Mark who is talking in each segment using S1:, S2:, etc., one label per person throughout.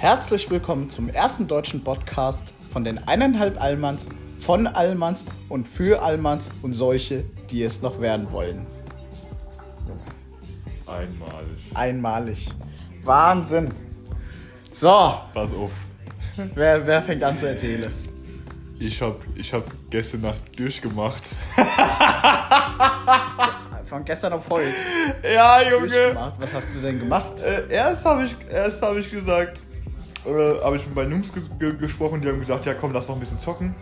S1: Herzlich willkommen zum ersten deutschen Podcast von den eineinhalb Allmanns, von Allmanns und für Allmanns und solche, die es noch werden wollen.
S2: Einmalig.
S1: Einmalig. Wahnsinn. So,
S2: Pass auf.
S1: wer, wer fängt an zu erzählen?
S2: Ich hab, ich hab gestern Nacht durchgemacht.
S1: Von gestern auf heute.
S2: Ja,
S1: durchgemacht. Was hast du denn gemacht?
S2: Äh, erst habe ich, erst hab ich gesagt, äh, habe ich mit meinen Jungs ge ge gesprochen, die haben gesagt, ja komm, lass noch ein bisschen zocken.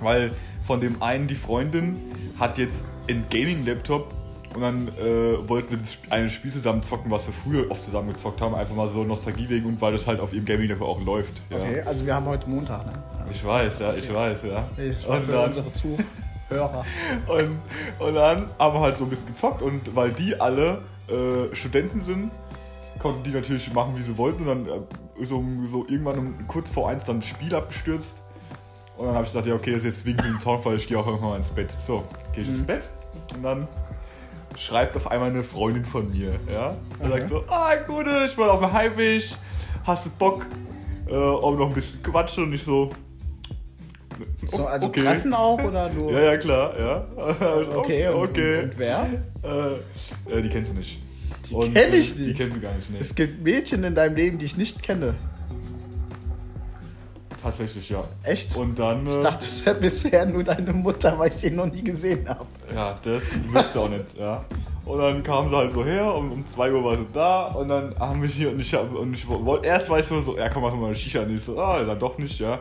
S2: Weil von dem einen die Freundin hat jetzt einen Gaming-Laptop und dann äh, wollten wir eine Spiel zusammen zocken, was wir früher oft zusammen gezockt haben. Einfach mal so Nostalgie wegen und weil das halt auf ihrem Gaming-Laptop auch läuft. Ja.
S1: Okay, also wir haben heute Montag, ne?
S2: Ich weiß, ja, ich weiß, ja.
S1: Ich
S2: Und
S1: für
S2: dann-
S1: unsere Zuhörer.
S2: Und, und dann haben wir halt so ein bisschen gezockt und weil die alle äh, Studenten sind, konnten die natürlich machen, wie sie wollten. Und dann äh, so, so irgendwann um, kurz vor eins dann das Spiel abgestürzt. Und dann habe ich gesagt, ja okay, das ist jetzt wegen dem Zaunfall, ich gehe auch irgendwann mal ins Bett. So, gehe ich ins Bett und dann schreibt auf einmal eine Freundin von mir, ja. Und sagt so, ah Gute, ich bin auf dem Heimweg, hast du Bock, äh, ob noch ein bisschen quatschen? Und ich so,
S1: So, also
S2: okay.
S1: treffen auch oder nur?
S2: Ja, ja, klar, ja.
S1: Okay, und,
S2: okay.
S1: und wer?
S2: Äh, äh, die kennst du nicht.
S1: Die
S2: Und,
S1: kenn ich
S2: äh, Die
S1: nicht.
S2: kennst du gar nicht, ne?
S1: Es gibt Mädchen in deinem Leben, die ich nicht kenne.
S2: Tatsächlich, ja.
S1: Echt?
S2: Und dann.
S1: Ich
S2: äh,
S1: dachte, es wäre bisher nur deine Mutter, weil ich den noch nie gesehen habe.
S2: Ja, das willst du auch nicht, ja. Und dann kam sie halt so her, und um 2 Uhr war sie da und dann haben wir hier und ich, und ich wollte, erst war ich so, so ja komm, mach mal eine Shisha und ich so, ah, dann doch nicht, ja.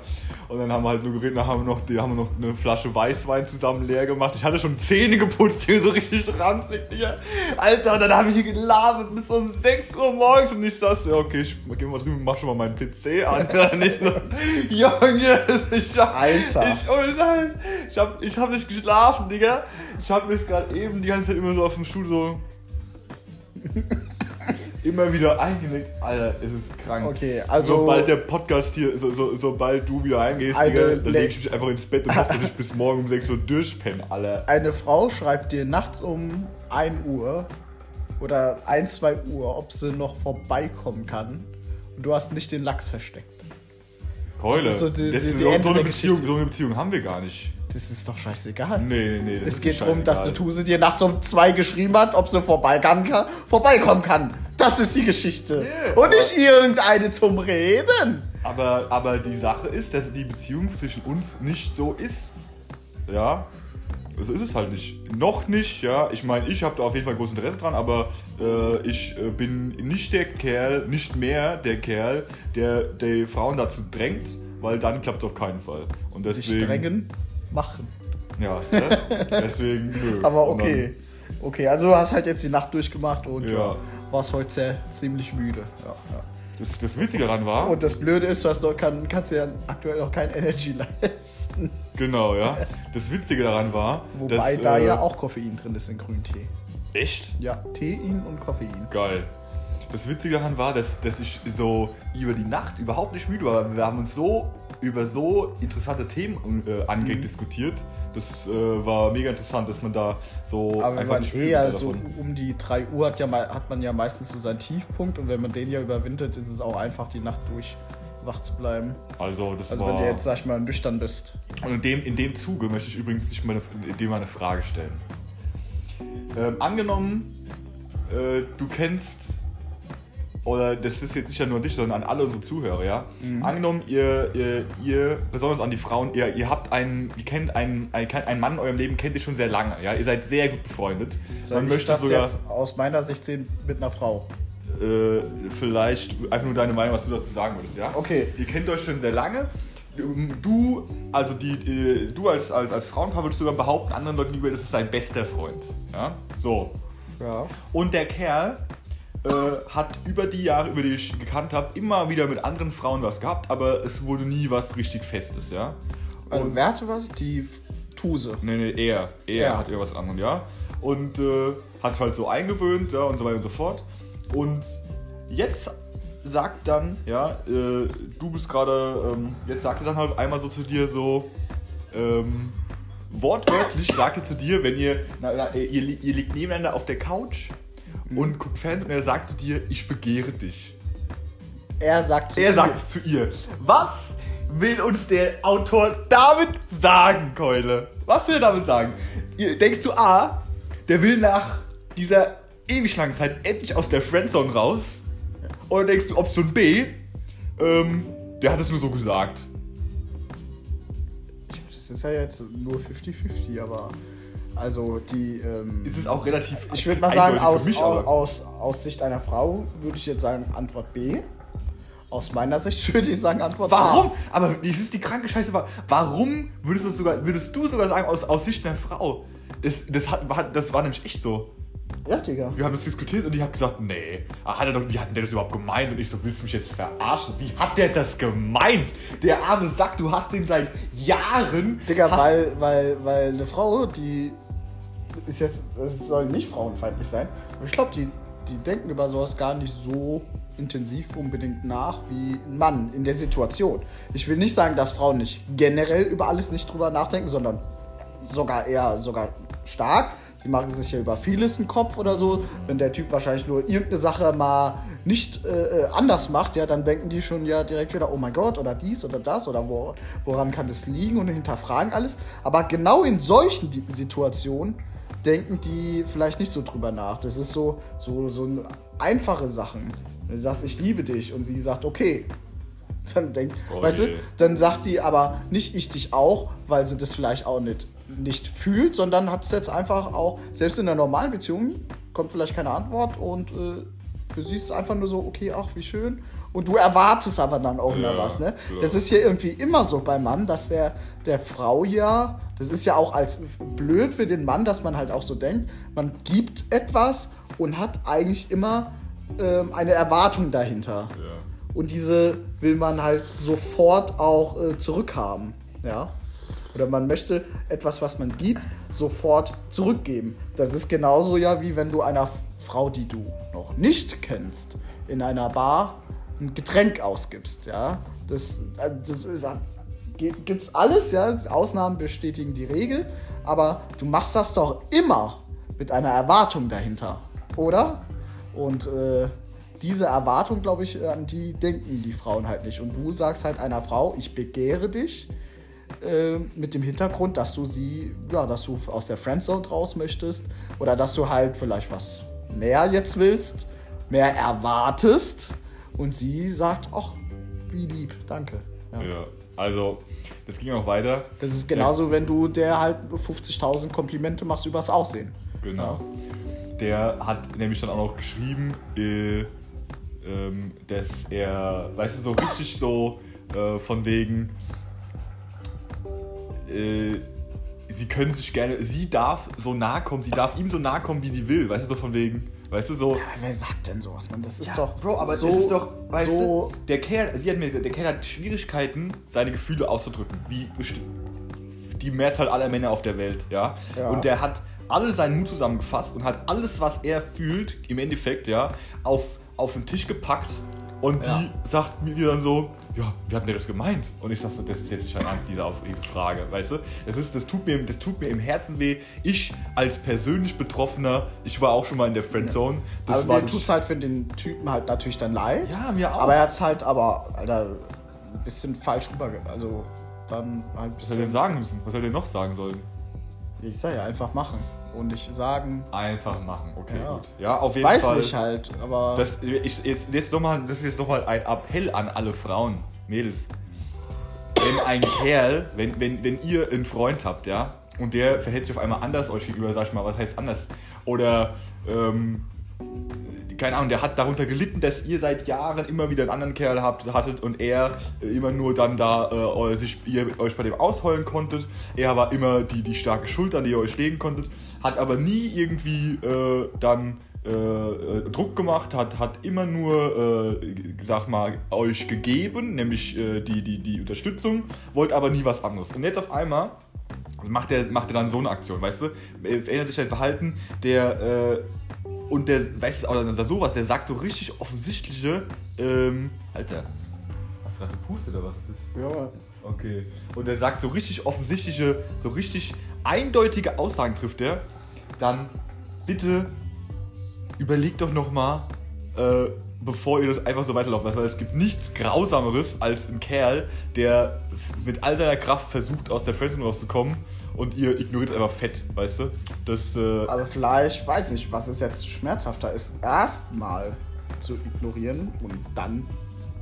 S2: Und dann haben wir halt nur geredet, dann haben wir noch, die, haben wir noch eine Flasche Weißwein zusammen leer gemacht. Ich hatte schon Zähne geputzt, hier so richtig ranzig, Digga. Alter, dann habe ich hier gelabert bis um 6 Uhr morgens und ich saß, ja okay, ich geh mal drüben, mach schon mal meinen PC an. Und Junge, ich hab,
S1: Alter.
S2: Ich, ohne Scheiß. Ich hab, ich hab nicht geschlafen, Digga. Ich hab mir jetzt gerade eben die ganze Zeit immer so auf dem Stuhl so. immer wieder eingelegt. Alter, es ist krank.
S1: Okay, also-
S2: Sobald der Podcast hier, so, so, sobald du wieder eingehst,
S1: Eine
S2: Digga, dann
S1: Le-
S2: leg ich mich einfach ins Bett und lass dich bis morgen um 6 Uhr durchpennen, Alter.
S1: Eine Frau schreibt dir nachts um 1 Uhr oder 1, 2 Uhr, ob sie noch vorbeikommen kann. Und du hast nicht den Lachs versteckt.
S2: Keule.
S1: ist so die-
S2: Das
S1: die-
S2: ist
S1: die
S2: so, so, eine Beziehung, so eine Beziehung haben wir gar nicht.
S1: Das ist doch scheißegal.
S2: Nee, nee, nee. das
S1: Es geht darum, dass der. Tuse dir nachts um 2 geschrieben hat, ob sie vorbei kann, kann, vorbeikommen kann. Das ist die Geschichte.
S2: Yeah,
S1: Und nicht irgendeine zum Reden.
S2: Aber, aber die Sache ist, dass die Beziehung zwischen uns nicht so ist. Ja. So ist es halt nicht. Noch nicht, ja. Ich meine, ich habe da auf jeden Fall großes Interesse dran, aber äh, ich äh, bin nicht der Kerl, nicht mehr der Kerl, der die Frauen dazu drängt, weil dann klappt es auf keinen Fall. Und
S1: Nicht
S2: deswegen.
S1: drängen, machen.
S2: Ja, ne? deswegen. Nö.
S1: Aber okay. Okay, also du hast halt jetzt die Nacht durchgemacht und ja.
S2: Ja.
S1: warst heute sehr, ziemlich müde. Ja, ja.
S2: Das, das Witzige daran war.
S1: Und das Blöde ist, du hast noch, kann, kannst dir ja aktuell noch kein Energy leisten.
S2: Genau, ja. Das Witzige daran war.
S1: Wobei
S2: dass,
S1: da
S2: äh,
S1: ja auch Koffein drin ist in Grüntee.
S2: Echt?
S1: Ja, Tein und Koffein.
S2: Geil. Das Witzige daran war, dass, dass ich so über die Nacht überhaupt nicht müde war. Wir haben uns so über so interessante Themen äh, angeregt
S1: Mhm.
S2: diskutiert. Das äh, war mega interessant, dass man da so
S1: Aber wir
S2: einfach
S1: waren
S2: müde
S1: eher so um die 3 Uhr hat, ja, hat man ja meistens so seinen Tiefpunkt und wenn man den ja überwintert, ist es auch einfach, die Nacht durch wach zu bleiben.
S2: Also, das
S1: Also
S2: war.
S1: wenn du jetzt, sag ich mal, nüchtern bist.
S2: Und in dem, in dem Zuge möchte ich übrigens dich mal dir mal eine Frage stellen. Ähm, angenommen, äh, du kennst, oder das ist jetzt nicht nur an dich, sondern an alle unsere Zuhörer, ja.
S1: Mhm.
S2: Angenommen, ihr, ihr, ihr, besonders an die Frauen, ihr, ihr habt einen, ihr kennt einen, einen, einen Mann in eurem Leben, kennt ihr schon sehr lange, ja. Ihr seid sehr gut befreundet.
S1: Soll
S2: Man
S1: ich
S2: möchte
S1: das
S2: sogar
S1: jetzt aus meiner Sicht sehen mit einer Frau?
S2: äh, vielleicht einfach nur deine Meinung, was du dazu sagen würdest, ja?
S1: Okay.
S2: Ihr kennt euch schon sehr lange. Du, also die, äh, du als, als, als Frauenpaar würdest sogar behaupten, anderen Leuten gegenüber, das ist sein bester Freund. Ja? So.
S1: Ja.
S2: Und der Kerl äh, hat über die Jahre, über die ich gekannt habe, immer wieder mit anderen Frauen was gehabt, aber es wurde nie was richtig Festes, ja?
S1: Also, wer hatte was? Die Tuse.
S2: Nee, nee, er. Er
S1: Ja.
S2: hat irgendwas anderes, ja. Und äh, hat halt so eingewöhnt, ja, und so weiter und so fort. Und jetzt sagt dann, ja, äh, du bist gerade, ähm, jetzt sagt er dann halt einmal so zu dir so, ähm, wortwörtlich sagt er zu dir, wenn ihr, na, na, ihr, ihr liegt nebeneinander auf der Couch und guckt Fernsehen und er sagt zu dir, ich begehre dich.
S1: Er sagt zu
S2: Er
S1: ihr-
S2: sagt es zu ihr. Was will uns der Autor damit sagen, Keule? Was will er damit sagen? Denkst du, A, der will nach dieser ewig langen Zeit endlich aus der Friendzone raus? Oder denkst du, Option B, ähm, der hat es nur so gesagt?
S1: Das ist ja jetzt nur 50-50, aber also die. Ähm,
S2: Es ist auch relativ
S1: ich würde mal sagen, aus,
S2: mich,
S1: aus, aus, aus Sicht einer Frau würde ich jetzt sagen Antwort B. Aus meiner Sicht würde ich sagen Antwort
S2: Warum?
S1: A.
S2: Aber das ist die kranke Scheiße. Warum würdest du sogar, würdest du sogar sagen, aus, aus Sicht einer Frau? Das, das, hat, das war nämlich echt so.
S1: Ja, Digga.
S2: Wir haben das diskutiert und ich habe gesagt, nee, ah, hat er doch, wie hat denn der das überhaupt gemeint? Und ich so, willst du mich jetzt verarschen? Wie hat der das gemeint? Der arme Sack, du hast den seit Jahren.
S1: Digga, weil, weil, weil eine Frau, die ist jetzt, das soll nicht frauenfeindlich sein, aber ich glaube, die, die denken über sowas gar nicht so intensiv unbedingt nach wie ein Mann in der Situation. Ich will nicht sagen, dass Frauen nicht generell über alles nicht drüber nachdenken, sondern sogar eher sogar stark. Die machen sich ja über vieles einen Kopf oder so. Wenn der Typ wahrscheinlich nur irgendeine Sache mal nicht äh, äh, anders macht, ja, dann denken die schon ja direkt wieder, oh mein Gott, oder dies oder das oder wo, woran kann das liegen und hinterfragen alles. Aber genau in solchen Situationen denken die vielleicht nicht so drüber nach. Das ist so, so, so ein- einfache Sachen. Wenn du sagst, ich liebe dich und sie sagt, okay. Dann denkt,
S2: Oh
S1: weißt du,
S2: je.
S1: dann sagt die aber nicht ich dich auch, weil sie das vielleicht auch nicht, nicht fühlt, sondern hat es jetzt einfach auch, selbst in einer normalen Beziehung, kommt vielleicht keine Antwort und äh, für sie ist es einfach nur so, okay, ach, wie schön. Und du erwartest aber dann auch
S2: Ja,
S1: was, ne?
S2: klar.
S1: Das ist ja irgendwie immer so beim Mann, dass der, der Frau ja, das ist ja auch als blöd für den Mann, dass man halt auch so denkt, man gibt etwas und hat eigentlich immer ähm, eine Erwartung dahinter.
S2: Ja.
S1: Und diese will man halt sofort auch äh, zurückhaben. Ja? Oder man möchte etwas, was man gibt, sofort zurückgeben. Das ist genauso ja, wie wenn du einer Frau, die du noch nicht kennst, in einer Bar ein Getränk ausgibst. Ja? Das, äh, das ist, gibt es alles, ja. Ausnahmen bestätigen die Regel, aber du machst das doch immer mit einer Erwartung dahinter, oder? Und äh, diese Erwartung, glaube ich, an die denken die Frauen halt nicht. Und du sagst halt einer Frau, ich begehre dich äh, mit dem Hintergrund, dass du sie, ja, dass du aus der Friendzone raus möchtest oder dass du halt vielleicht was mehr jetzt willst, mehr erwartest. Und sie sagt, ach, wie lieb, danke. Ja.
S2: Ja, also, das ging auch weiter.
S1: Das ist genauso, wenn du der halt 50.000 Komplimente machst übers Aussehen.
S2: Genau. Der hat nämlich dann auch noch geschrieben, äh, ähm, dass er, weißt du, so richtig so äh, von wegen, äh, sie können sich gerne, sie darf so nahe kommen, sie darf ihm so nahe kommen, wie sie will, weißt du, so von wegen, weißt du, so.
S1: Ja, wer sagt denn sowas, man? Das ist
S2: Ja,
S1: doch.
S2: Bro, aber
S1: so,
S2: das ist doch, weißt
S1: so,
S2: du, der Kerl, sie hat mir, der Kerl hat Schwierigkeiten, seine Gefühle auszudrücken, wie besti- die Mehrzahl aller Männer auf der Welt, ja.
S1: Ja.
S2: Und der hat alle seinen Mut zusammengefasst und hat alles, was er fühlt, im Endeffekt, ja, auf, auf den Tisch gepackt und
S1: Ja.
S2: die sagt mir dann so, ja, wie hat denn der das gemeint? Und ich sag so, das ist jetzt nicht ein Ernst, diese, auf diese Frage, weißt du? Das, ist, das, tut mir, das tut mir im Herzen weh. Ich als persönlich Betroffener, ich war auch schon mal in der Friendzone. Das
S1: aber
S2: war
S1: mir tut's halt für den Typen halt natürlich dann leid.
S2: Ja, mir auch.
S1: Aber er hat's halt aber, Alter, ein bisschen falsch rüber. Also dann halt ein
S2: Was soll er denn
S1: bisschen.
S2: sagen müssen? Was soll er denn noch sagen sollen?
S1: Ich sag ja, einfach machen. Und nicht sagen,
S2: Einfach machen, okay,
S1: Ja.
S2: gut. Ja, auf jeden
S1: weiß
S2: Fall.
S1: nicht halt, aber.
S2: Das, ich, jetzt, jetzt noch mal, das ist jetzt nochmal ein Appell an alle Frauen, Mädels. Wenn ein Kerl, wenn, wenn, wenn ihr einen Freund habt, ja, und der verhält sich auf einmal anders euch gegenüber, sag ich mal, was heißt anders? Oder, ähm, keine Ahnung, der hat darunter gelitten, dass ihr seit Jahren immer wieder einen anderen Kerl habt, hattet und er äh, immer nur dann da äh, sich, ihr euch bei dem ausheulen konntet. Er war immer die, die starke Schulter, an die ihr euch legen konntet, hat aber nie irgendwie äh, dann äh, äh, Druck gemacht, hat, hat immer nur, äh, sag mal, euch gegeben, nämlich äh, die, die, die Unterstützung, wollte aber nie was anderes. Und jetzt auf einmal macht er, macht er dann so eine Aktion, weißt du? Er verändert sich sein Verhalten, der, äh, und der, weißt du, oder sowas, der sagt so richtig offensichtliche, ähm, Alter, hast du gerade gepustet oder was ist das?
S1: ja,
S2: Okay. Und er sagt so richtig offensichtliche, so richtig eindeutige Aussagen trifft er, dann bitte überleg doch nochmal, äh, bevor ihr das einfach so weiterlauft. Weil es gibt nichts Grausameres als ein Kerl, der mit all seiner Kraft versucht, aus der Friendzone rauszukommen und ihr ignoriert einfach fett, weißt du? Das, äh,
S1: Aber vielleicht, weiß nicht, was ist jetzt schmerzhafter ist, erstmal zu ignorieren und dann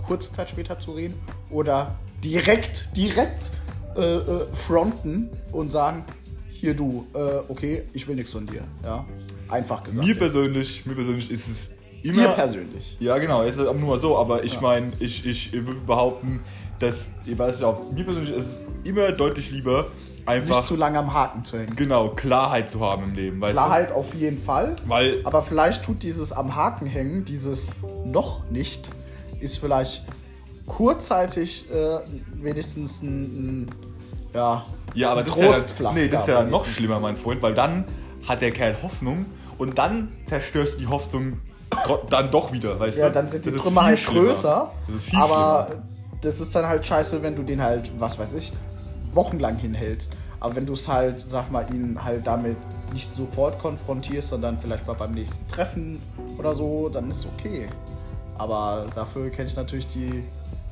S1: kurze Zeit später zu reden oder direkt, direkt äh, äh, fronten und sagen, hier du, äh, okay, ich will nichts von dir. Ja, einfach gesagt.
S2: mir
S1: ja.
S2: persönlich, mir persönlich ist es immer.
S1: Dir persönlich.
S2: Ja, genau, es ist aber nur so, aber ich meine, ich, ich würde behaupten, dass, ich weiß nicht, auch mir persönlich ist es immer deutlich lieber, einfach
S1: Nicht zu lange am Haken zu hängen.
S2: genau Klarheit zu haben im Leben,
S1: Klarheit auf jeden Fall.
S2: du? Weil
S1: Aber vielleicht tut dieses am Haken hängen, dieses noch nicht, ist vielleicht kurzzeitig äh, wenigstens ein, ein ja,
S2: Ja, aber
S1: ein
S2: das ist ja,
S1: Trostpflaster.
S2: nee, das ist ja noch schlimmer, mein Freund, weil dann hat der Kerl Hoffnung und dann zerstörst du die Hoffnung dann doch wieder, weißt
S1: Ja,
S2: du?
S1: dann sind die
S2: Das
S1: Trümmer
S2: viel
S1: halt größer.
S2: Das ist viel
S1: aber
S2: schlimmer.
S1: das ist dann halt scheiße, wenn du den halt, was weiß ich, wochenlang hinhältst. Aber wenn du es halt, sag mal, ihn halt damit nicht sofort konfrontierst, sondern vielleicht mal beim nächsten Treffen oder so, dann ist okay. Aber dafür kenne ich natürlich die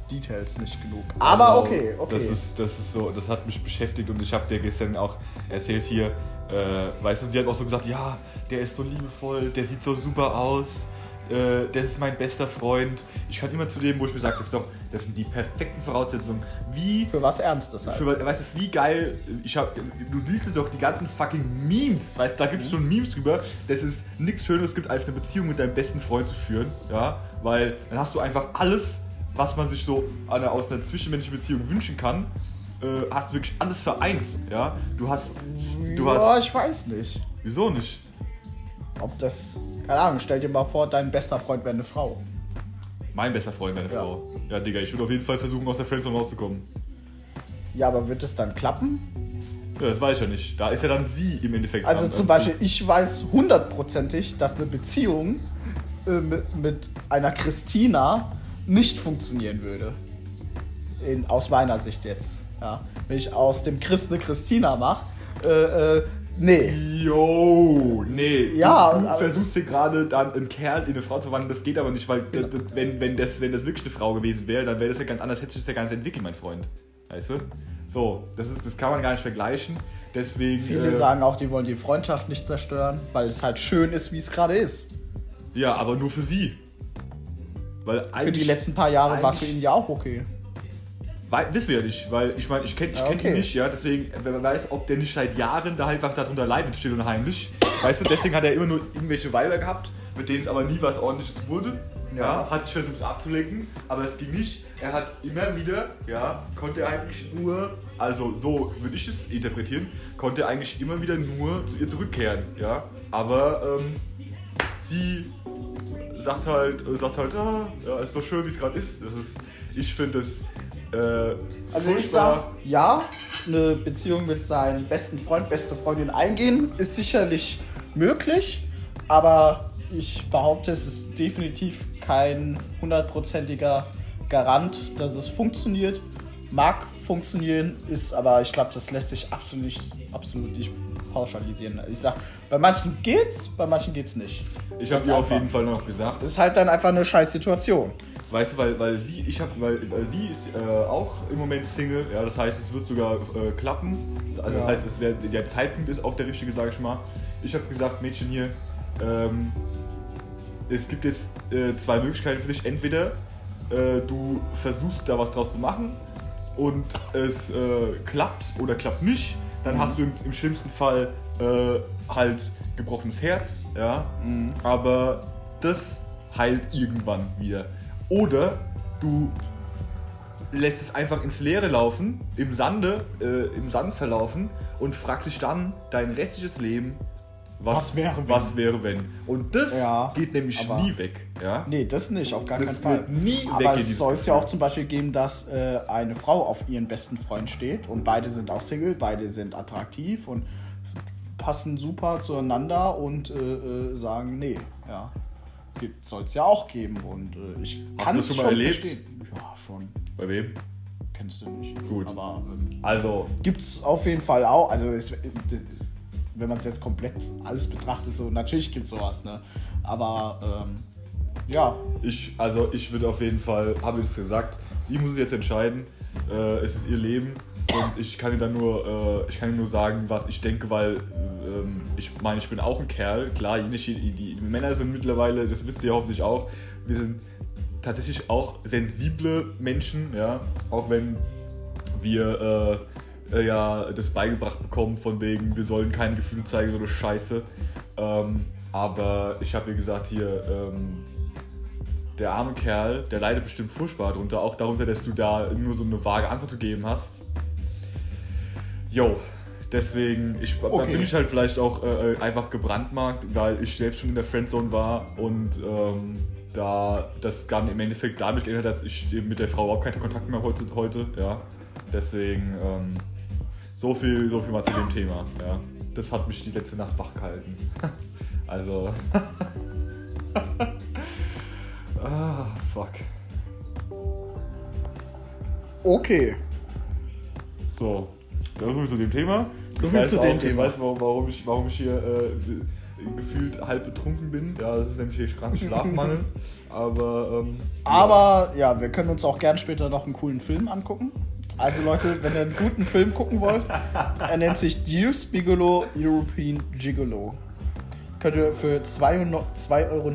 S1: Details nicht genug. Aber okay, okay.
S2: Das ist, das ist so, das hat mich beschäftigt und ich habe dir gestern auch erzählt hier, äh, weißt du, sie hat auch so gesagt, ja, der ist so liebevoll, der sieht so super aus, äh, der ist mein bester Freund. Ich kann immer zu dem, wo ich mir sage, das, ist doch, das sind die perfekten Voraussetzungen. Wie
S1: für was Ernstes halt.
S2: für, weißt du, wie geil, ich hab, du liest es doch die ganzen fucking Memes, weißt du, da gibt es schon Memes drüber, dass es nichts Schöneres gibt, als eine Beziehung mit deinem besten Freund zu führen, ja, weil dann hast du einfach alles, was man sich so an einer, aus einer zwischenmenschlichen Beziehung wünschen kann, äh, hast du wirklich alles vereint, ja, du hast, du
S1: ja,
S2: hast,
S1: ich weiß nicht.
S2: wieso nicht?
S1: Ob das, keine Ahnung, stell dir mal vor, dein bester Freund wäre eine Frau.
S2: Mein bester Freund, meine
S1: Ja.
S2: Frau. Ja, Digga, ich würde auf jeden Fall versuchen, aus der Friendzone rauszukommen.
S1: Ja, aber wird es dann klappen?
S2: Ja, das weiß ich ja nicht. Da ist ja dann sie im Endeffekt.
S1: Also
S2: dran,
S1: zum
S2: dann
S1: Beispiel, ich weiß hundertprozentig, dass eine Beziehung äh, mit, mit einer Christina nicht funktionieren würde. In, aus meiner Sicht jetzt. Ja. Wenn ich aus dem Chris eine Christina mache, äh, äh, nee.
S2: Yo, nee.
S1: Ja,
S2: du, du versuchst hier gerade dann einen Kerl in eine Frau zu wandeln, das geht aber nicht, weil das, das, wenn, wenn, das, wenn das wirklich eine Frau gewesen wäre, dann wäre das ja ganz anders, hätte sich das ja gar nicht entwickelt, mein Freund. Weißt du? So, das, ist, das kann man gar nicht vergleichen. Deswegen.
S1: Viele
S2: äh,
S1: sagen auch, die wollen die Freundschaft nicht zerstören, weil es halt schön ist, wie es gerade ist.
S2: Ja, aber nur für sie. Weil
S1: Für die letzten paar Jahre war es für ihn ja auch okay.
S2: Wei- Wissen wir ja nicht, weil ich meine, ich kenne ich kenn
S1: okay.
S2: ihn nicht, ja, deswegen, wenn man weiß, ob der nicht seit Jahren da einfach darunter leidet, still und heimlich. Weißt du, deswegen hat er immer nur irgendwelche Weiber gehabt, mit denen es aber nie was ordentliches wurde. Ja,
S1: Ja.
S2: hat sich versucht abzulenken, aber es ging nicht. Er hat immer wieder, ja, konnte er eigentlich nur, also so würde ich es interpretieren, konnte er eigentlich immer wieder nur zu ihr zurückkehren, ja. Aber ähm, sie sagt halt, äh, sagt halt, ah, ja, ist so schön, wie es gerade ist. Das ist, ich finde es äh,
S1: Also ich sag, ja, eine Beziehung mit seinem besten Freund, beste Freundin eingehen, ist sicherlich möglich, aber ich behaupte, es ist definitiv kein hundertprozentiger Garant, dass es funktioniert. Mag funktionieren, ist aber, ich glaube, das lässt sich absolut nicht, absolut nicht pauschalisieren. Ich sag, bei manchen geht's, bei manchen geht's nicht.
S2: Ich habe ihr auf jeden Fall noch gesagt,
S1: Das ist halt dann einfach eine scheiß Situation.
S2: Weißt du, weil, weil sie, ich habe, weil, weil sie ist äh, auch im Moment Single, ja, das heißt, es wird sogar äh, klappen. Also das
S1: Ja.
S2: heißt, es wär, der Zeitpunkt ist auch der richtige, sage ich mal. Ich habe gesagt, Mädchen hier, ähm, es gibt jetzt äh, zwei Möglichkeiten für dich. Entweder äh, du versuchst da was draus zu machen und es äh, klappt oder klappt nicht, dann hast du im, im schlimmsten Fall äh, halt gebrochenes Herz, ja. Aber das heilt irgendwann wieder. Oder du lässt es einfach ins Leere laufen, im Sande, äh, im Sand verlaufen und fragst dich dann dein restliches Leben, was,
S1: Was wäre, wenn?
S2: was wäre wenn. Und das
S1: Ja,
S2: geht nämlich nie weg. Ja?
S1: Nee, das nicht, auf gar
S2: Das
S1: keinen Fall.
S2: nie
S1: Aber
S2: weggehen,
S1: es soll es ja auch zum Beispiel geben, dass äh, eine Frau auf ihren besten Freund steht und beide sind auch Single, beide sind attraktiv und passen super zueinander und äh, äh, sagen, nee, ja. Soll es ja auch geben und äh, ich
S2: Hast
S1: kann
S2: du
S1: es
S2: das
S1: schon
S2: schon mal erlebt?
S1: verstehen. Ja, schon.
S2: Bei wem?
S1: Kennst du nicht.
S2: Gut.
S1: Aber ähm,
S2: Also,
S1: gibt es auf jeden Fall auch. Also es, wenn man es jetzt komplett alles betrachtet, so natürlich gibt es sowas, ne? Aber ähm, Ja.
S2: Ich, also ich würde auf jeden Fall, habe ich es gesagt, sie muss es jetzt entscheiden. Äh, es ist ihr Leben und ich kann ihr dann nur, äh, ich kann ihr nur sagen, was ich denke, weil ähm, ich meine, ich bin auch ein Kerl. Klar, die, die, Männer sind mittlerweile, das wisst ihr hoffentlich auch, wir sind tatsächlich auch sensible Menschen, ja, auch wenn wir äh, äh, ja das beigebracht bekommen von wegen, wir sollen keine Gefühle zeigen, so eine Scheiße. Ähm, aber ich habe ihr gesagt, hier, ähm, der arme Kerl, der leidet bestimmt furchtbar darunter, auch darunter, dass du da nur so eine vage Antwort gegeben hast. Jo, deswegen ich,
S1: Okay.
S2: bin ich halt vielleicht auch äh, äh, einfach gebrandmarkt, weil ich selbst schon in der Friendzone war und ähm, da das dann im Endeffekt damit geändert hat, dass ich mit der Frau überhaupt keinen Kontakt mehr heute, heute ja. Deswegen ähm, so viel, so viel mal zu dem Thema, ja. Das hat mich die letzte Nacht wach gehalten. also. ah, fuck.
S1: Okay.
S2: So, so viel zu dem Thema.
S1: So
S2: Ich
S1: viel
S2: weiß
S1: zu
S2: auch,
S1: dem
S2: ich
S1: Thema.
S2: weiß, warum, warum, ich, warum ich hier äh, gefühlt halb betrunken bin. Ja, das ist nämlich hier krass Schlafmangel. Aber, ähm,
S1: Aber ja, wir können uns auch gern später noch einen coolen Film angucken. Also Leute, wenn ihr einen guten Film gucken wollt, er nennt sich Deuce Bigelow European Gigolo. Könnt ihr für 2,99 Euro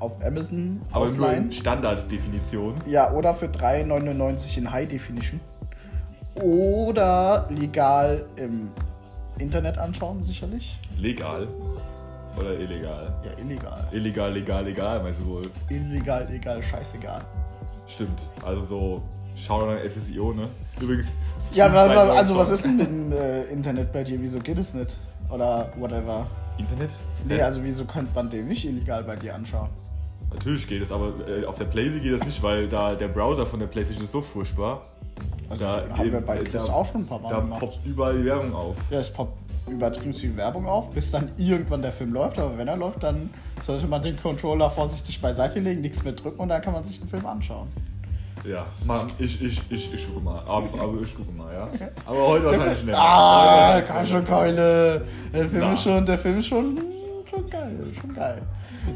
S1: auf Amazon
S2: aber nur
S1: ausleihen.
S2: in Standarddefinition.
S1: Ja, oder für 3,99 in High Definition. Oder legal im Internet anschauen, sicherlich.
S2: Legal. Oder illegal?
S1: Ja, illegal.
S2: Illegal, legal, legal, meinst du wohl?
S1: Illegal, legal, scheißegal.
S2: Stimmt. Also so, schau dann SSIO, ne? Übrigens.
S1: Ja,
S2: Streamzeit-
S1: also was ist denn mit dem äh, Internet bei dir? Wieso geht es nicht? Oder whatever.
S2: Internet?
S1: Nee, also wieso könnte man den nicht illegal bei dir anschauen?
S2: Natürlich geht es, aber äh, auf der Playsee geht es nicht, weil da der Browser von der Playstation ist so furchtbar.
S1: Also
S2: Da
S1: haben wir
S2: geht-
S1: bei Chris
S2: da-
S1: auch schon ein paar
S2: Da
S1: Mal gemacht.
S2: poppt überall die Werbung auf.
S1: Ja, es poppt übertrieben viel Werbung auf, bis dann irgendwann der Film läuft. Aber wenn er läuft, dann sollte man den Controller vorsichtig beiseite legen, nichts mehr drücken und dann kann man sich den Film anschauen.
S2: Ja, Mann, ich, ich, ich, ich gucke mal. Aber, aber ich gucke mal, ja. Aber heute wahrscheinlich nicht.
S1: Ah,
S2: wahrscheinlich
S1: schon Keule. Der Film
S2: Na.
S1: ist schon, der Film ist schon, schon geil, schon geil.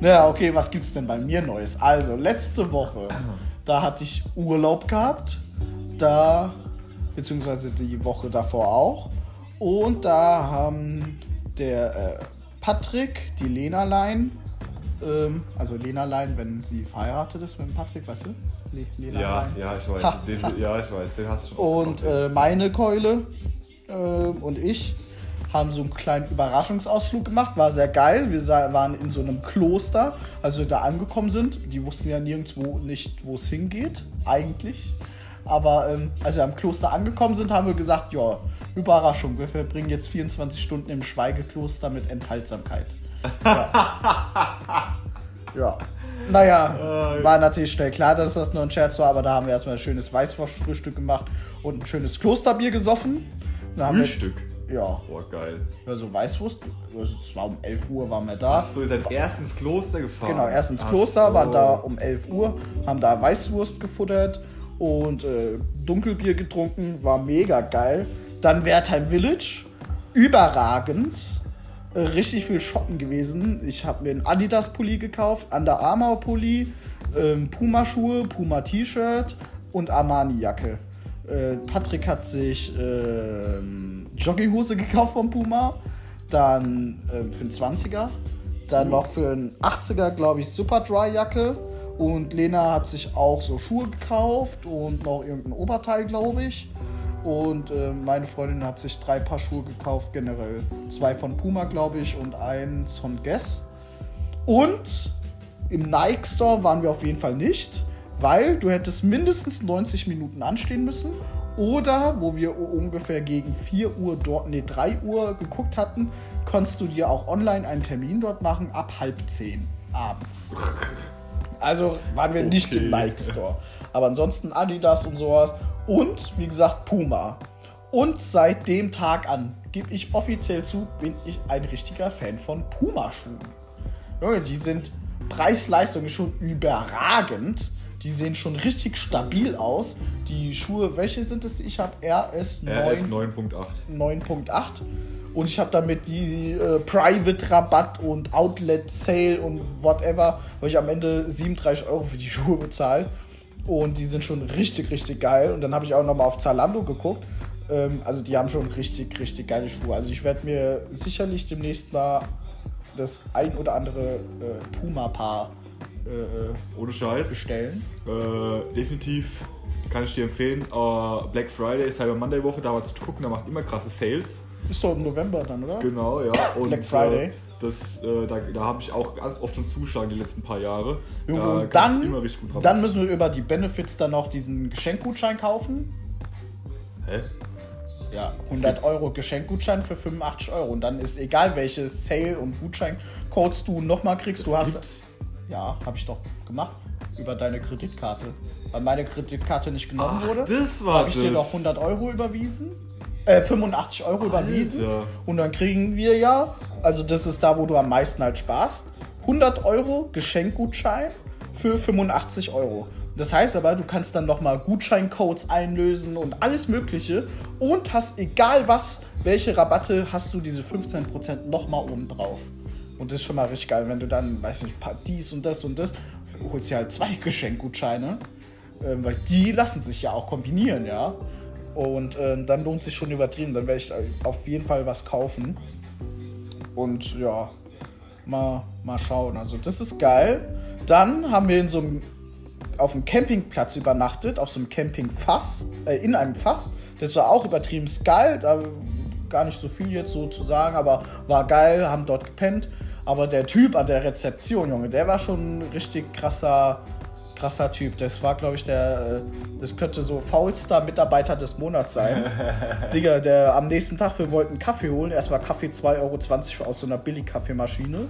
S1: Naja, okay, was gibt's denn bei mir Neues? Also, letzte Woche, da hatte ich Urlaub gehabt. Da, beziehungsweise die Woche davor auch. Und da haben der äh, Patrick, die Lena-Lein, ähm, also Lena-Lein, wenn sie verheiratet ist mit dem Patrick, weißt du? Le Lena
S2: Ja,
S1: Lein.
S2: ja, ich weiß. Den, ja, ich weiß. Den hast du schon.
S1: Und äh, meine Keule ähm, und ich haben so einen kleinen Überraschungsausflug gemacht. War sehr geil. Wir waren in so einem Kloster, als wir da angekommen sind. Die wussten ja nirgendwo nicht, wo es hingeht, eigentlich. Aber ähm, als wir am Kloster angekommen sind, haben wir gesagt, ja, Überraschung, wir verbringen jetzt 24 Stunden im Schweigekloster mit Enthaltsamkeit. Ja. ja. Naja, war natürlich schnell klar, dass das nur ein Scherz war, aber da haben wir erstmal ein schönes Weißwurstfrühstück gemacht und ein schönes Klosterbier gesoffen.
S2: Frühstück.
S1: Wir, ja,
S2: Boah, geil.
S1: also Weißwurst, es war um 11 Uhr waren wir da.
S2: Achso, ihr seid erst ins Kloster gefahren.
S1: Genau, erst ins Kloster,
S2: so.
S1: waren da um 11 Uhr, haben da Weißwurst gefuttert und äh, Dunkelbier getrunken, war mega geil. Dann Wertheim Village, überragend, äh, richtig viel shoppen gewesen. Ich habe mir einen Adidas-Pulli gekauft, Under Armour-Pulli, ähm, Puma-Schuhe, Puma-T-Shirt und Armani-Jacke. Äh, Patrick hat sich ähm, Jogginghose gekauft von Puma, dann ähm, für einen 20er, dann noch für einen 80er, glaube ich, Superdry-Jacke. Und Lena hat sich auch so Schuhe gekauft und noch irgendein Oberteil, glaube ich. Und äh, meine Freundin hat sich drei Paar Schuhe gekauft, generell. Zwei von Puma, glaube ich, und eins von Guess. Und im Nike Store waren wir auf jeden Fall nicht, weil du hättest mindestens 90 Minuten anstehen müssen. Oder, wo wir ungefähr gegen 4 Uhr dort, nee, 3 Uhr geguckt hatten, konntest du dir auch online einen Termin dort machen ab halb 10 abends. Also waren wir nicht im
S2: Okay.
S1: Nike Store. Aber ansonsten Adidas und sowas. Und wie gesagt, Puma. Und seit dem Tag an, gebe ich offiziell zu, bin ich ein richtiger Fan von Puma-Schuhen. Junge, die sind Preis-Leistung ist schon überragend. Die sehen schon richtig stabil aus. Die Schuhe, welche sind es? Ich habe RS9
S2: RS 9.8.
S1: 9.8. Und ich habe damit die äh, Private-Rabatt und Outlet-Sale und whatever, weil ich am Ende 37 Euro für die Schuhe bezahlt. Und die sind schon richtig, richtig geil. Und dann habe ich auch nochmal auf Zalando geguckt. Ähm, also die haben schon richtig, richtig geile Schuhe. Also ich werde mir sicherlich demnächst mal das ein oder andere äh, Puma-Paar äh,
S2: Ohne Scheiß.
S1: bestellen.
S2: Äh, definitiv kann ich dir empfehlen. Äh, Black Friday, Cyber Monday Woche, da mal zu gucken, da macht immer krasse Sales.
S1: Ist doch im November dann, oder?
S2: Genau, ja. Und,
S1: Black Friday.
S2: Äh, das, äh, da da habe ich auch ganz oft schon zugeschlagen die letzten paar Jahre. Da du
S1: dann,
S2: immer richtig gut
S1: dann müssen wir über die Benefits dann noch diesen Geschenkgutschein kaufen.
S2: Hä?
S1: Ja, 100 Euro Geschenkgutschein für 85 Euro. Und dann ist egal, welche Sale- und Gutscheincodes du nochmal kriegst. Du
S2: Das
S1: hast.
S2: gibt's?
S1: Ja, habe ich doch gemacht. Über deine Kreditkarte. Weil meine Kreditkarte nicht genommen
S2: Ach,
S1: wurde.
S2: das war
S1: Habe ich dir noch 100 Euro überwiesen. Äh, 85 Euro überwiesen. Und dann kriegen wir ja, also das ist da, wo du am meisten halt sparst, 100 Euro Geschenkgutschein für 85 Euro. Das heißt aber, du kannst dann nochmal Gutscheincodes einlösen und alles Mögliche und hast, egal was, welche Rabatte, hast du diese 15% nochmal oben drauf. Und das ist schon mal richtig geil, wenn du dann, weiß nicht, dies und das und das, holst dir halt zwei Geschenkgutscheine, ähm, weil die lassen sich ja auch kombinieren, ja. Und äh, dann lohnt sich schon übertrieben, dann werde ich auf jeden Fall was kaufen. Und ja, mal, mal schauen. Also das ist geil. Dann haben wir in so einem auf dem Campingplatz übernachtet, auf so einem Campingfass, äh, in einem Fass. Das war auch übertrieben geil. Da gar nicht so viel jetzt so zu sagen, aber war geil, haben dort gepennt. Aber der Typ an der Rezeption, Junge, der war schon ein richtig krasser, krasser Typ. Das war, glaube ich, der, äh, das könnte so faulster Mitarbeiter des Monats sein. Digga, der am nächsten Tag, wir wollten Kaffee holen. Erstmal Kaffee 2,20 Euro aus so einer Billig-Kaffeemaschine.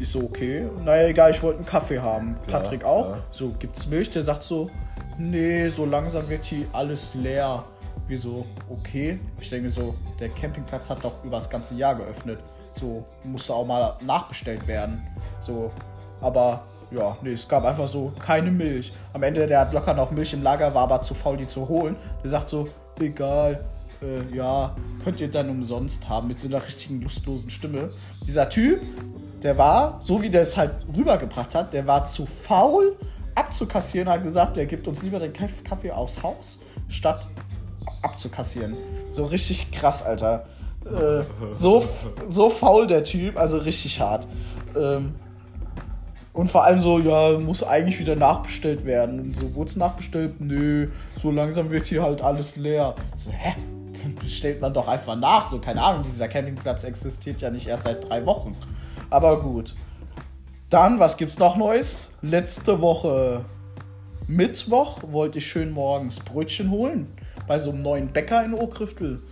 S1: Ich so, okay. Naja, egal, ich wollte einen Kaffee haben. Patrick auch.
S2: ja.
S1: So, gibt's Milch? Der sagt so, nee, so langsam wird hier alles leer. Wir so, okay. Ich denke so, der Campingplatz hat doch über das ganze Jahr geöffnet. So, musste auch mal nachbestellt werden. So, aber ja, nee, es gab einfach so keine Milch. Am Ende, der hat locker noch Milch im Lager, war aber zu faul, die zu holen. Der sagt so, egal, äh, ja, könnt ihr dann umsonst haben, mit so einer richtigen lustlosen Stimme. Dieser Typ, der war, so wie der es halt rübergebracht hat, der war zu faul abzukassieren, hat gesagt, der gibt uns lieber den Kaff- Kaffee aufs Haus, statt abzukassieren. So richtig krass, Alter. Äh, so, so faul der Typ, also richtig hart. Ähm, und vor allem so, ja, muss eigentlich wieder nachbestellt werden. Und so, wurde es nachbestellt? Nö, so langsam wird hier halt alles leer. So, hä? Dann bestellt man doch einfach nach. So, keine Ahnung, dieser Campingplatz existiert ja nicht erst seit drei Wochen. Aber gut. Dann, was gibt's noch Neues? Letzte Woche Mittwoch wollte ich schön morgens Brötchen holen. Bei so einem neuen Bäcker in Okriftel.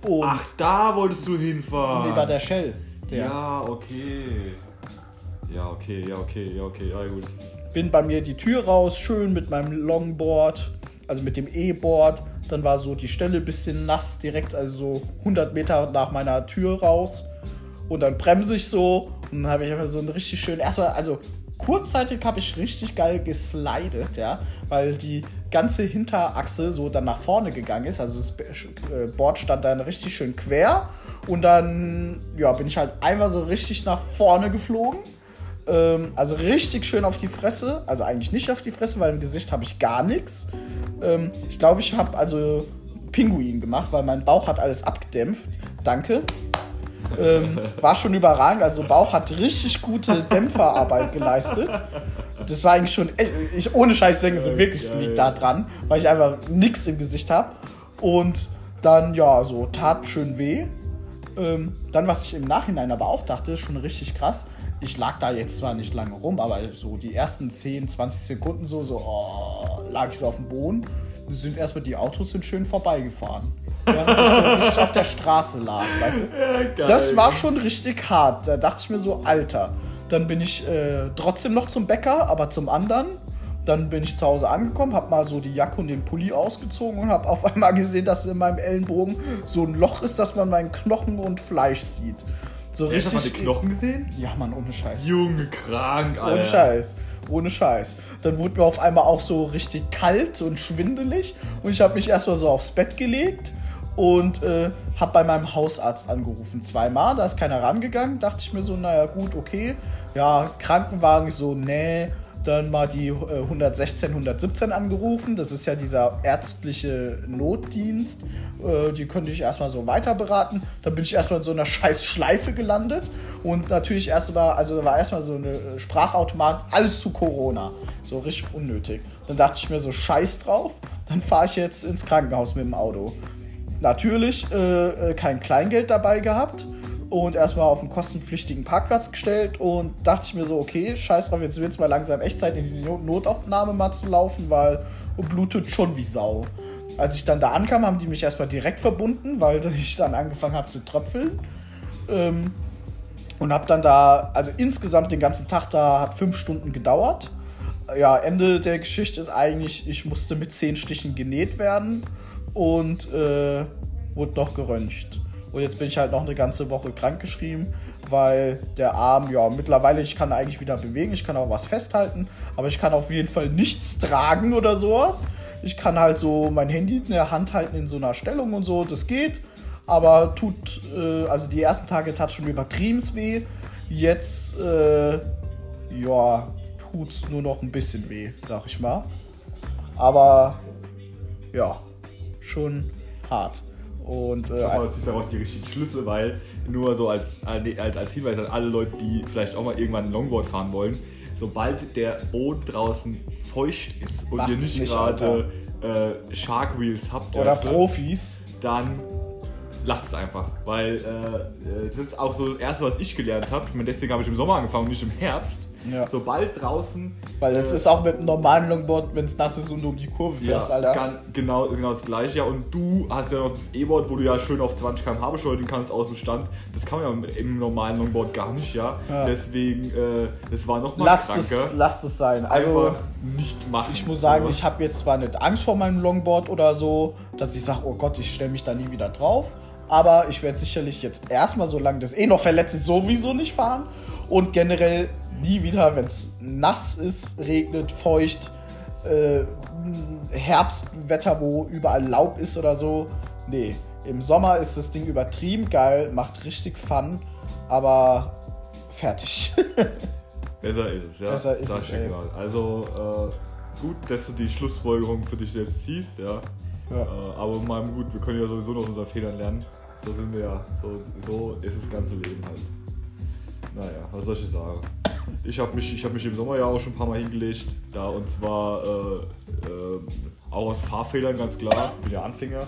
S1: Und
S2: Ach, da wolltest du hinfahren.
S1: nee, war der Shell. Der.
S2: Ja, okay. Ja, okay, ja, okay, ja, okay, ja, gut.
S1: bin bei mir die Tür raus, schön mit meinem Longboard, also mit dem E-Board. Dann war so die Stelle bisschen nass, direkt, also so 100 Meter nach meiner Tür raus. Und dann bremse ich so und dann habe ich einfach so einen richtig schönen, erstmal, also kurzzeitig habe ich richtig geil geslidet, ja, weil die ganze Hinterachse so dann nach vorne gegangen ist. Also das äh, Board stand dann richtig schön quer und dann, ja, bin ich halt einfach so richtig nach vorne geflogen. Ähm, also richtig schön auf die Fresse. Also eigentlich nicht auf die Fresse, weil im Gesicht habe ich gar nichts. Ähm, ich glaube, ich habe also Pinguin gemacht, weil mein Bauch hat alles abgedämpft. Danke. Ähm, war schon überragend. Also Bauch hat richtig gute Dämpferarbeit geleistet. Das war eigentlich schon, äh, ich ohne Scheiß denke so wirklich, es liegt da dran, weil ich einfach nichts im Gesicht habe. Und dann, ja, so tat schön weh. Ähm, dann, was ich im Nachhinein aber auch dachte, schon richtig krass. Ich lag da jetzt zwar nicht lange rum, aber so die ersten 10, 20 Sekunden so, so oh, lag ich so auf dem Boden. Sind erstmal die Autos sind schön vorbeigefahren. Während ich so auf der Straße lag, weißt du?
S2: geil.
S1: Das war schon richtig hart. Da dachte ich mir so, Alter. Dann bin ich äh, trotzdem noch zum Bäcker, aber zum anderen. Dann bin ich zu Hause angekommen, habe mal so die Jacke und den Pulli ausgezogen und habe auf einmal gesehen, dass in meinem Ellenbogen so ein Loch ist, dass man meinen Knochen und Fleisch sieht. So
S2: Hast du mal die
S1: richtig.
S2: Knochen gesehen?
S1: Ja, Mann, ohne Scheiß.
S2: Junge, krank, Alter.
S1: Ohne Scheiß. Ohne Scheiß. Dann wurde mir auf einmal auch so richtig kalt und schwindelig. Und ich habe mich erstmal so aufs Bett gelegt und äh, habe bei meinem Hausarzt angerufen. Zweimal, da ist keiner rangegangen. Dachte ich mir so, naja, gut, okay. Ja, Krankenwagen, ich so, nee. Dann mal die äh, 116, 117 angerufen. Das ist ja dieser ärztliche Notdienst. Äh, die könnte ich erstmal so weiter beraten. Dann bin ich erstmal in so einer scheiß Schleife gelandet. Und natürlich erstmal, also war erstmal so eine äh, Sprachautomat, alles zu Corona. So richtig unnötig. Dann dachte ich mir so, scheiß drauf. Dann fahre ich jetzt ins Krankenhaus mit dem Auto natürlich äh, äh, kein Kleingeld dabei gehabt und erstmal auf einen kostenpflichtigen Parkplatz gestellt und dachte ich mir so, okay, scheiß drauf, jetzt wird es mal langsam Echtzeit in die Notaufnahme mal zu laufen, weil blutet schon wie Sau. Als ich dann da ankam, haben die mich erstmal direkt verbunden, weil ich dann angefangen habe zu tröpfeln. Ähm, und habe dann da, also insgesamt den ganzen Tag da, hat fünf Stunden gedauert. Ja, Ende der Geschichte ist eigentlich, ich musste mit zehn Stichen genäht werden und äh, wurde noch geröntgt. Und jetzt bin ich halt noch eine ganze Woche krankgeschrieben, weil der Arm, ja, mittlerweile, ich kann eigentlich wieder bewegen, ich kann auch was festhalten, aber ich kann auf jeden Fall nichts tragen oder sowas. Ich kann halt so mein Handy in der Hand halten in so einer Stellung und so, das geht, aber tut, äh, also die ersten Tage tat schon übertrieben weh. Jetzt, äh, ja, tut's nur noch ein bisschen weh, sag ich mal. Aber, ja, schon hart. Und, äh,
S2: Schau mal, das ist daraus die richtigen Schlüsse, weil nur so als, als, als Hinweis an alle Leute, die vielleicht auch mal irgendwann ein Longboard fahren wollen, sobald der Boden draußen feucht ist und ihr nicht, nicht gerade äh, Shark Wheels habt
S1: oder Profis,
S2: dann lasst es einfach, weil äh, äh, das ist auch so das Erste, was ich gelernt habe. Ich deswegen habe ich im Sommer angefangen und nicht im Herbst. Ja. Sobald draußen.
S1: Weil es äh, ist auch mit einem normalen Longboard, wenn es nass ist und du um die Kurve fährst,
S2: ja,
S1: Alter.
S2: Kann, genau, genau das gleiche. Ja, und du hast ja noch das E-Board, wo du ja schön auf 20 km/h beschleunigen kannst aus dem Stand. Das kann man ja im normalen Longboard gar nicht, ja. ja. Deswegen, äh, das war nochmal
S1: lasst kranker. Es, lasst es sein. Also,
S2: Einfach nicht machen.
S1: Ich muss sagen, ich habe jetzt zwar nicht Angst vor meinem Longboard oder so, dass ich sage, oh Gott, ich stelle mich da nie wieder drauf. Aber ich werde sicherlich jetzt erstmal, solange das eh noch verletzt ist, sowieso nicht fahren. Und generell nie wieder, wenn es nass ist, regnet, feucht, äh, Herbstwetter, wo überall Laub ist oder so. Nee, im Sommer ist das Ding übertrieben geil, macht richtig Fun, aber fertig.
S2: Besser ist es, ja.
S1: Besser ist es, ey.
S2: Also äh, gut, dass du die Schlussfolgerung für dich selbst ziehst, ja. ja. Äh, aber mal gut, wir können ja sowieso noch unsere Fehlern lernen. So sind wir ja. So, so ist das ganze Leben halt. Naja, was soll ich sagen? Ich habe mich, hab mich im Sommer ja auch schon ein paar Mal hingelegt. Da und zwar äh, äh, auch aus Fahrfehlern, ganz klar. Ich bin ja Anfänger.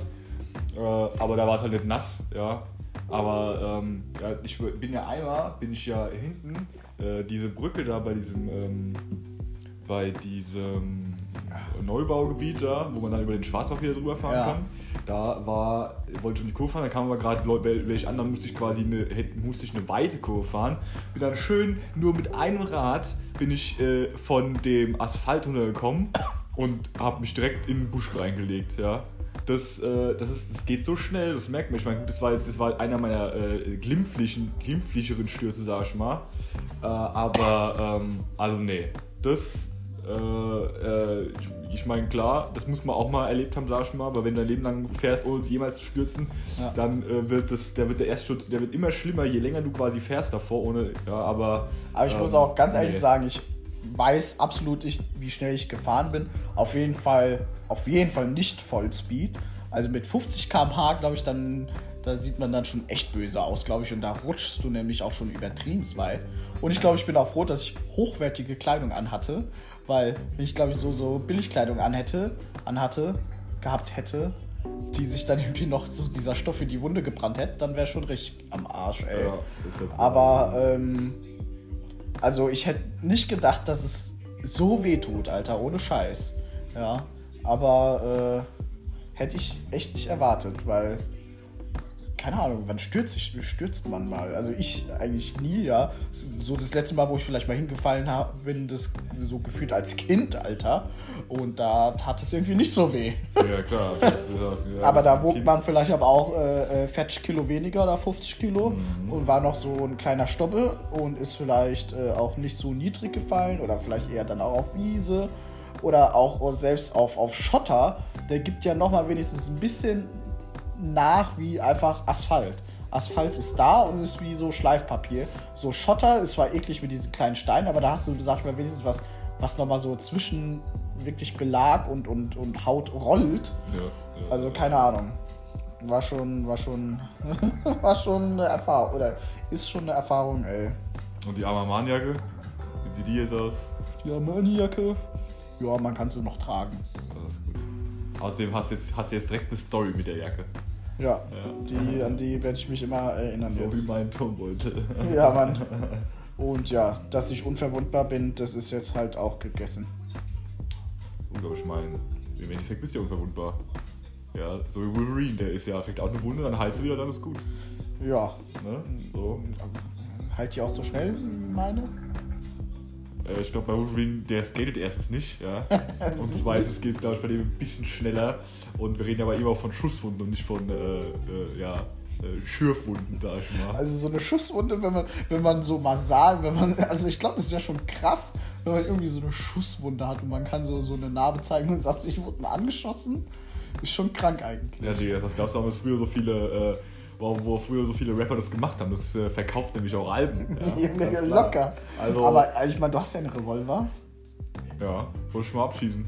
S2: Äh, aber da war es halt nicht nass, ja. Aber ähm, ja, ich bin ja einmal, bin ich ja hinten, äh, diese Brücke da bei diesem, ähm, bei diesem Neubaugebiet da, wo man dann über den Schwarzbach wieder drüber fahren ja. kann da war, wollte schon die Kurve fahren, da kam aber gerade welche anderen, musste ich quasi eine, musste ich eine weite Kurve fahren. Bin dann schön nur mit einem Rad bin ich äh, von dem Asphalt runtergekommen und habe mich direkt in den Busch reingelegt, ja. Das, äh, das, ist, das geht so schnell, das merkt man. Ich meine, das war, das war einer meiner äh, glimpflichen, glimpflicheren Stürze, sag ich mal. Äh, aber, ähm, also nee, das äh, äh, ich meine, klar, das muss man auch mal erlebt haben, sag ich mal, weil wenn du dein Leben lang fährst, ohne jemals zu stürzen, ja. dann äh, wird das, der wird der Erststurz, der wird immer schlimmer, je länger du quasi fährst davor, ohne, ja, aber.
S1: Aber ich ähm, muss auch ganz ehrlich nee. sagen, ich weiß absolut nicht, wie schnell ich gefahren bin. Auf jeden Fall, auf jeden Fall nicht Vollspeed. Also mit 50 km/h, glaube ich, dann da sieht man dann schon echt böse aus, glaube ich. Und da rutschst du nämlich auch schon übertrieben weit. Und ich glaube, ich bin auch froh, dass ich hochwertige Kleidung anhatte, weil, wenn ich glaube ich so, so Billigkleidung anhätte, anhatte, gehabt hätte, die sich dann irgendwie noch so dieser Stoff in die Wunde gebrannt hätte, dann wäre schon richtig am Arsch, ey. Ja, Aber, ähm, also ich hätte nicht gedacht, dass es so weh tut, Alter, ohne Scheiß. Ja, aber äh, hätte ich echt nicht erwartet, weil keine Ahnung, wann stürzt, ich, stürzt man mal? Also ich eigentlich nie, ja. So das letzte Mal, wo ich vielleicht mal hingefallen habe, bin das so gefühlt als Kind, Alter. Und da tat es irgendwie nicht so weh.
S2: Ja, klar. Das,
S1: ja, aber da wog man vielleicht aber auch äh, 40 äh, Kilo weniger oder 50 Kilo mhm. und war noch so ein kleiner Stoppe und ist vielleicht äh, auch nicht so niedrig gefallen oder vielleicht eher dann auch auf Wiese oder auch selbst auf, auf Schotter. Der gibt ja nochmal wenigstens ein bisschen nach wie einfach Asphalt. Asphalt ist da und ist wie so Schleifpapier. So Schotter ist zwar eklig mit diesen kleinen Steinen, aber da hast du, sag ich mal, wenigstens was, was nochmal so zwischen wirklich Belag und, und, und Haut rollt.
S2: Ja, ja.
S1: Also keine Ahnung. War schon, war schon, war schon eine Erfahrung. Oder ist schon eine Erfahrung, ey.
S2: Und die Armani-Jacke? Wie sieht die jetzt aus?
S1: Die Armani-Jacke. Ja, man kann sie noch tragen.
S2: Das ist gut. Außerdem hast du jetzt, hast du jetzt direkt eine Story mit der Jacke.
S1: Ja,
S2: Ja.
S1: Die, an die werde ich mich immer erinnern
S2: So
S1: jetzt.
S2: wie mein Turmbeutel.
S1: Ja, Mann. Und ja, dass ich unverwundbar bin, das ist jetzt halt auch gegessen.
S2: Gut, aber ich meine, im Endeffekt bist du ja unverwundbar. Ja, so wie Wolverine, der ist ja, kriegt auch eine Wunde, dann heilt sie wieder, dann ist gut.
S1: Ja,
S2: Ne? So.
S1: halt die auch so schnell, meine?
S2: Äh, ich glaube, bei Wolverine, der skatet erstens nicht, ja. Und zweitens geht es, glaube ich, bei dem ein bisschen schneller. Und wir reden aber immer auch von Schusswunden und nicht von, äh, äh, ja, äh, Schürfwunden, sag ich mal.
S1: Also so eine Schusswunde, wenn man, wenn man so mal sah, wenn man, also ich glaube, das wäre schon krass, wenn man irgendwie so eine Schusswunde hat und man kann so, so eine Narbe zeigen und sagt, ich wurde angeschossen. Ist schon krank eigentlich.
S2: Ja, Digga, das gab es damals früher so viele, äh, wo, wo früher so viele Rapper das gemacht haben. Das äh, verkauft nämlich auch Alben. Ja, klar.
S1: locker.
S2: Also,
S1: Aber also ich meine, du hast ja einen Revolver.
S2: ja, wollte ich mal abschießen.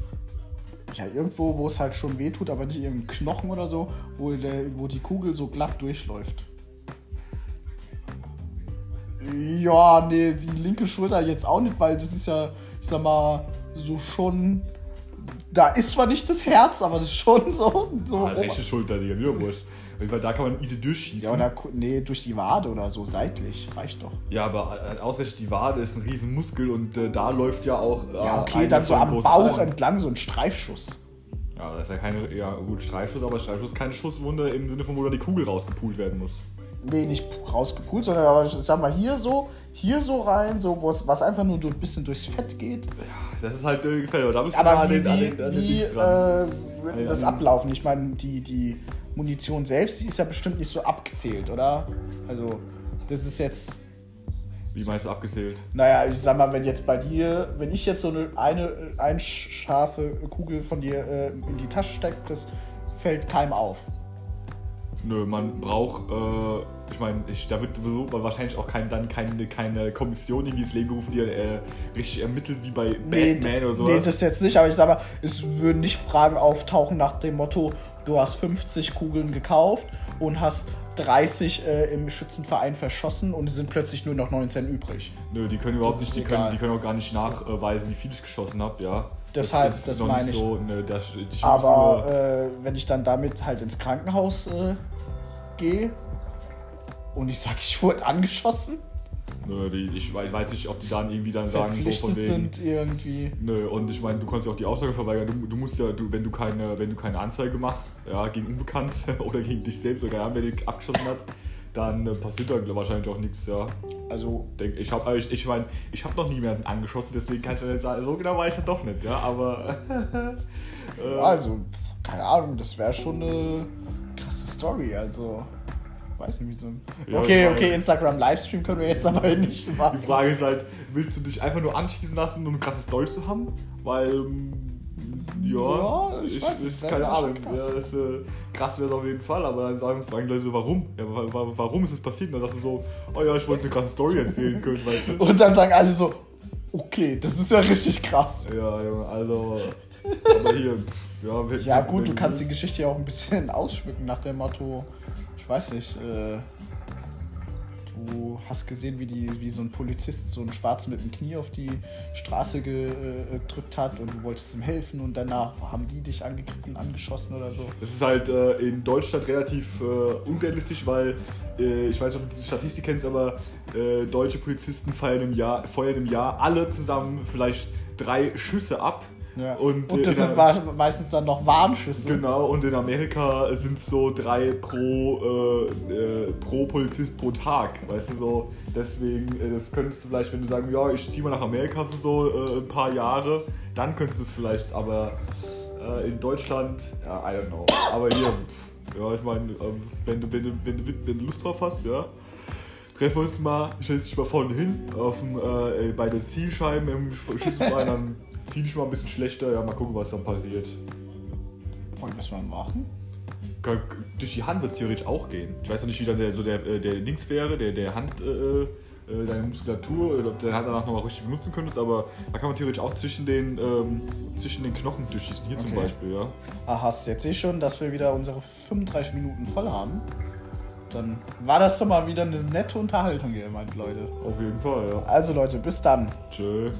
S1: Ja, irgendwo, wo es halt schon weh tut, aber nicht irgendein Knochen oder so, wo, der, wo die Kugel so glatt durchläuft. Ja, nee, die linke Schulter jetzt auch nicht, weil das ist ja, ich sag mal, so schon. Da ist zwar nicht das Herz, aber das ist schon so. so
S2: Ah, rechte Schulter, Digga, mir wurscht. Weil da kann man easy durchschießen.
S1: ja, oder nee, durch die Wade oder so, seitlich. Reicht doch.
S2: Ja, aber äh, ausgerechnet die Wade ist ein riesen Muskel und äh, da läuft ja auch. Äh,
S1: Ja, okay, dann so am Bauch
S2: Alben.
S1: entlang, so ein Streifschuss.
S2: Ja, das ist ja keine. Ja, gut, Streifschuss, aber Streifschuss ist keine Schusswunde im Sinne von, wo dann die Kugel rausgepult werden muss.
S1: Nee, nicht rausgepult, sondern aber ich sag mal hier so, hier so rein, so was einfach nur durch, bisschen durchs Fett geht.
S2: Ja, das ist halt gefällt. Aber da bist du nah
S1: Aber
S2: an den, an
S1: wie,
S2: den, an den
S1: wie äh, würde das ablaufen? Ich meine, die, die Munition selbst, die ist ja bestimmt nicht so abgezählt, oder? Also, das ist jetzt,
S2: Wie meinst du abgezählt?
S1: naja, ich sag mal, wenn jetzt bei dir, wenn ich jetzt so eine, eine, eine scharfe Kugel von dir äh, in die Tasche stecke, das fällt keinem auf.
S2: Nö, man braucht, äh, ich meine, ich, da wird sowieso wahrscheinlich auch kein, dann keine, keine Kommission irgendwie ins Leben gerufen, die äh, richtig ermittelt, wie bei
S1: Nee,
S2: Batman oder sowas.
S1: nee, das jetzt nicht, aber ich sag mal, es würden nicht Fragen auftauchen nach dem Motto, du hast 50 Kugeln gekauft und hast 30 äh, im Schützenverein verschossen und es sind plötzlich nur noch 19 übrig.
S2: Nö, die können überhaupt nicht, die können, die können auch gar nicht nachweisen, wie viel ich geschossen habe, ja.
S1: Deshalb, das
S2: noch
S1: meine ich.
S2: So, ne, das, ich
S1: Aber äh, wenn ich dann damit halt ins Krankenhaus äh, gehe und ich sag, ich wurde angeschossen,
S2: Nö, die, ich, weiß- ich weiß nicht, ob die dann irgendwie dann sagen, so
S1: verpflichtet
S2: von wegen.
S1: sind irgendwie.
S2: Nö, und ich meine, du kannst ja auch die Aussage verweigern. Du, du musst ja, du, wenn du keine, wenn du keine Anzeige machst, ja, gegen Unbekannt oder gegen dich selbst oder Ahnung, wer dich abgeschossen hat, dann äh, passiert da wahrscheinlich auch nichts, ja.
S1: Also,
S2: Denk, ich habe, ich, ich meine, ich habe noch niemanden angeschossen, deswegen kann ich dann jetzt sagen, so genau weiß ich ja doch nicht, ja, aber. äh,
S1: also, keine Ahnung, das wäre schon eine krasse Story, also. Weiß nicht, wie so ein.
S2: Ja,
S1: okay,
S2: meine-
S1: okay, Instagram-Livestream können wir jetzt aber nicht machen.
S2: Die Frage ist halt, willst du dich einfach nur anschießen lassen, um eine krasse Story zu haben? Weil, ähm, ja,
S1: Ja, ich
S2: ich,
S1: weiß nicht,
S2: keine Ahnung.
S1: krass.
S2: Ja, ist, äh, krass wäre es auf jeden Fall, aber dann sagen, fragen Leute so, warum? Ja, wa- wa- warum ist es passiert? Und dann sagst du so, oh ja, ich wollte eine krasse Story erzählen können, weißt du?
S1: Und dann sagen alle so, okay, das ist ja richtig krass.
S2: Ja, Junge, also, aber hier, pff, ja,
S1: Ja, gut, du kannst die. Geschichte ja auch ein bisschen ausschmücken nach dem Motto, ich weiß nicht, äh, du hast gesehen, wie, die, wie so ein Polizist so einen Schwarzen mit dem Knie auf die Straße äh, gedrückt hat und du wolltest ihm helfen und danach haben die dich angegriffen, angeschossen oder so.
S2: Das ist halt äh, in Deutschland relativ äh, unrealistisch, weil äh, ich weiß nicht, ob du diese Statistik kennst, aber äh, deutsche Polizisten feuern im, Jahr, feuern im Jahr alle zusammen vielleicht drei Schüsse ab.
S1: Ja.
S2: Und,
S1: Und,
S2: äh,
S1: das
S2: in
S1: sind meistens dann noch Warnschüsse.
S2: Genau, und in Amerika sind es so drei pro, äh, äh, pro Polizist pro Tag, weißt du so. Deswegen, äh, das könntest du vielleicht, wenn du sagen, ja, ich ziehe mal nach Amerika für so äh, ein paar Jahre, dann könntest du es vielleicht, aber äh, in Deutschland, ja, I don't know. Aber hier, pff, ja, ich meine, wenn, wenn, wenn, wenn du Lust drauf hast, ja. Treffen wir uns mal, ich setze dich mal vorne hin, auf dem, äh, bei den Zielscheiben im Schüsselverein, dann zieh dich mal ein bisschen schlechter, ja, mal gucken, was dann passiert.
S1: Wollen wir das mal machen?
S2: kann, durch die Hand wird es theoretisch auch gehen. Ich weiß noch nicht, wie dann der, so der, äh, der Links wäre, der, der Hand, äh, äh, deine Muskulatur, oder ob du deine Hand danach nochmal richtig benutzen könntest, aber da kann man theoretisch auch zwischen den, ähm, zwischen den Knochen durchschießen. Hier zum
S1: Okay.
S2: Beispiel, ja.
S1: Ah, hast jetzt sehe ich schon, dass wir wieder unsere 35 Minuten voll haben. Dann war das doch mal wieder eine nette Unterhaltung hier, meine Leute.
S2: Auf jeden Fall, ja.
S1: Also Leute, bis dann.
S2: Tschö.